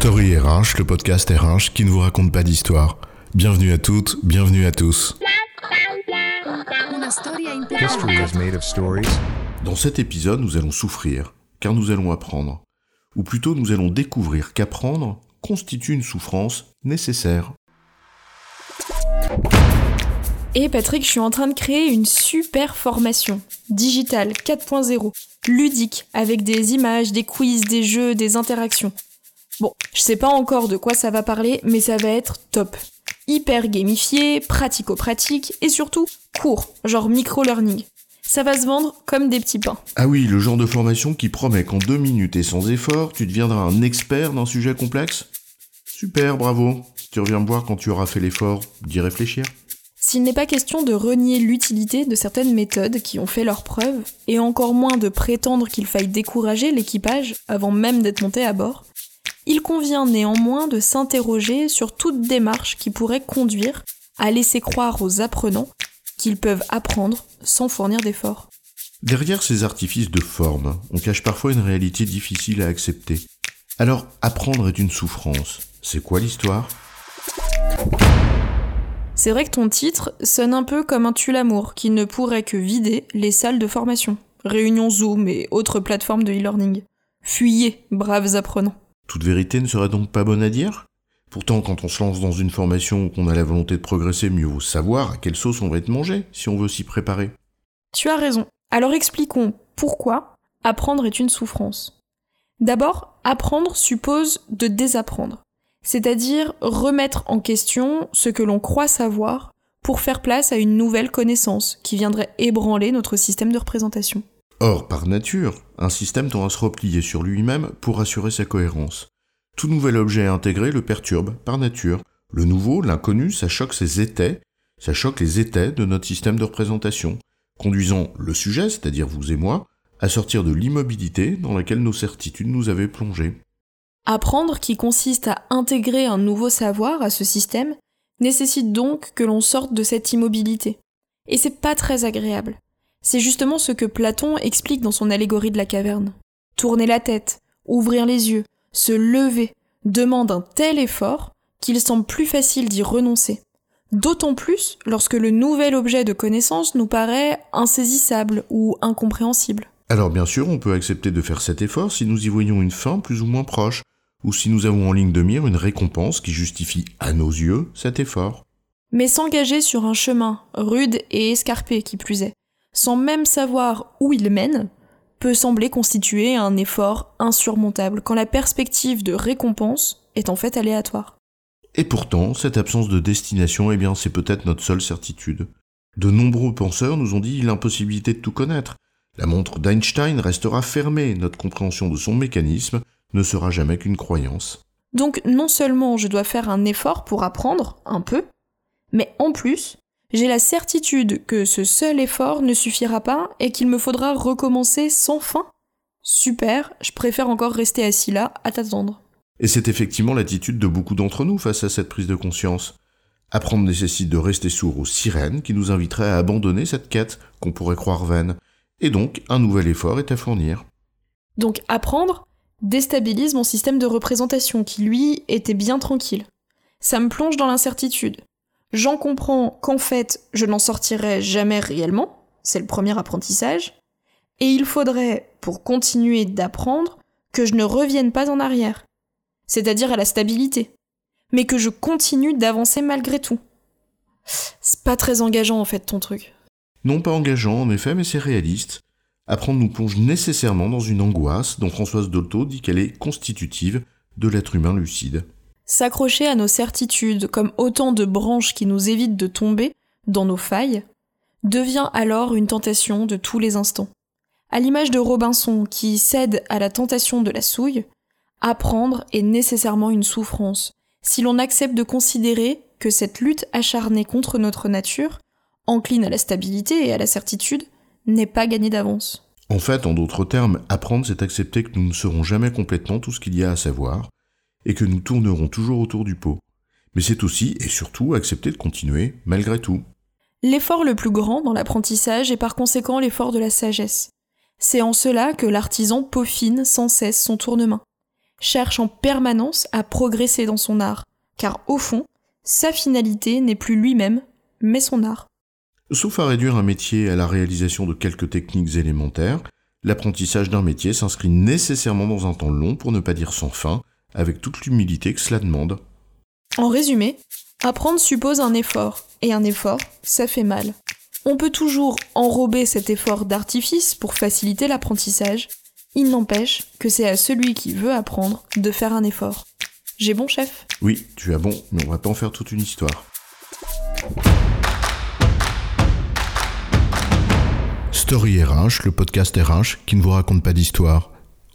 Story RH, le podcast RH qui ne vous raconte pas d'histoire. Bienvenue à toutes, bienvenue à tous. Dans cet épisode, nous allons souffrir, car nous allons apprendre. Ou plutôt, nous allons découvrir qu'apprendre constitue une souffrance nécessaire. Et Patrick, je suis en train de créer une super formation, digitale 4.0, ludique, avec des images, des quiz, des jeux, des interactions. Bon, je sais pas encore de quoi ça va parler, mais ça va être top. Hyper gamifié, pratico-pratique, et surtout court, genre micro-learning. Ça va se vendre comme des petits pains. Ah oui, le genre de formation qui promet qu'en deux minutes et sans effort, tu deviendras un expert d'un sujet complexe Super, bravo. Tu reviens me voir quand tu auras fait l'effort d'y réfléchir. S'il n'est pas question de renier l'utilité de certaines méthodes qui ont fait leurs preuves, et encore moins de prétendre qu'il faille décourager l'équipage avant même d'être monté à bord, il convient néanmoins de s'interroger sur toute démarche qui pourrait conduire à laisser croire aux apprenants qu'ils peuvent apprendre sans fournir d'efforts. Derrière ces artifices de forme, on cache parfois une réalité difficile à accepter. Alors, apprendre est une souffrance. C'est quoi l'histoire? C'est vrai que ton titre sonne un peu comme un tue-l'amour qui ne pourrait que vider les salles de formation, réunions Zoom et autres plateformes de e-learning. Fuyez, braves apprenants. Toute vérité ne serait donc pas bonne à dire? Pourtant, quand on se lance dans une formation ou qu'on a la volonté de progresser, mieux vaut savoir à quelle sauce on va être mangé si on veut s'y préparer. Tu as raison. Alors expliquons pourquoi apprendre est une souffrance. D'abord, apprendre suppose de désapprendre c'est-à-dire remettre en question ce que l'on croit savoir pour faire place à une nouvelle connaissance qui viendrait ébranler notre système de représentation. Or, par nature, un système tend à se replier sur lui-même pour assurer sa cohérence. Tout nouvel objet intégré le perturbe, par nature. Le nouveau, l'inconnu, ça choque ses étais, ça choque les étais de notre système de représentation, conduisant le sujet, c'est-à-dire vous et moi, à sortir de l'immobilité dans laquelle nos certitudes nous avaient plongés. Apprendre, qui consiste à intégrer un nouveau savoir à ce système, nécessite donc que l'on sorte de cette immobilité. Et c'est pas très agréable. C'est justement ce que Platon explique dans son allégorie de la caverne. Tourner la tête, ouvrir les yeux, se lever, demande un tel effort qu'il semble plus facile d'y renoncer. D'autant plus lorsque le nouvel objet de connaissance nous paraît insaisissable ou incompréhensible. Alors bien sûr, on peut accepter de faire cet effort si nous y voyons une fin plus ou moins proche, ou si nous avons en ligne de mire une récompense qui justifie à nos yeux cet effort. Mais s'engager sur un chemin rude et escarpé qui plus est, sans même savoir où il mène, peut sembler constituer un effort insurmontable quand la perspective de récompense est en fait aléatoire. Et pourtant, cette absence de destination, eh bien, c'est peut-être notre seule certitude. De nombreux penseurs nous ont dit l'impossibilité de tout connaître. La montre d'Einstein restera fermée, notre compréhension de son mécanisme ne sera jamais qu'une croyance. Donc non seulement je dois faire un effort pour apprendre un peu, mais en plus, j'ai la certitude que ce seul effort ne suffira pas et qu'il me faudra recommencer sans fin. Super, je préfère encore rester assis là à t'attendre. Et c'est effectivement l'attitude de beaucoup d'entre nous face à cette prise de conscience. Apprendre nécessite de rester sourd aux sirènes qui nous inviteraient à abandonner cette quête qu'on pourrait croire vaine. Et donc, un nouvel effort est à fournir. Donc apprendre, déstabilise mon système de représentation qui, lui, était bien tranquille. Ça me plonge dans l'incertitude. J'en comprends qu'en fait, je n'en sortirai jamais réellement, c'est le premier apprentissage, et il faudrait, pour continuer d'apprendre, que je ne revienne pas en arrière, c'est-à-dire à la stabilité, mais que je continue d'avancer malgré tout. C'est pas très engageant en fait ton truc. Non pas engageant en effet, mais c'est réaliste. Apprendre nous plonge nécessairement dans une angoisse dont Françoise Dolto dit qu'elle est constitutive de l'être humain lucide. S'accrocher à nos certitudes comme autant de branches qui nous évitent de tomber dans nos failles devient alors une tentation de tous les instants. À l'image de Robinson qui cède à la tentation de la souille, apprendre est nécessairement une souffrance si l'on accepte de considérer que cette lutte acharnée contre notre nature, encline à la stabilité et à la certitude, n'est pas gagné d'avance. En fait, en d'autres termes, apprendre, c'est accepter que nous ne serons jamais complètement tout ce qu'il y a à savoir, et que nous tournerons toujours autour du pot. Mais c'est aussi et surtout accepter de continuer malgré tout. L'effort le plus grand dans l'apprentissage est par conséquent l'effort de la sagesse. C'est en cela que l'artisan peaufine sans cesse son tournement. cherche en permanence à progresser dans son art, car au fond, sa finalité n'est plus lui-même, mais son art. Sauf à réduire un métier à la réalisation de quelques techniques élémentaires, l'apprentissage d'un métier s'inscrit nécessairement dans un temps long, pour ne pas dire sans fin, avec toute l'humilité que cela demande. En résumé, apprendre suppose un effort, et un effort, ça fait mal. On peut toujours enrober cet effort d'artifice pour faciliter l'apprentissage, il n'empêche que c'est à celui qui veut apprendre de faire un effort. J'ai bon chef? Oui, tu as bon, mais on va pas en faire toute une histoire. Story RH, le podcast RH qui ne vous raconte pas d'histoire.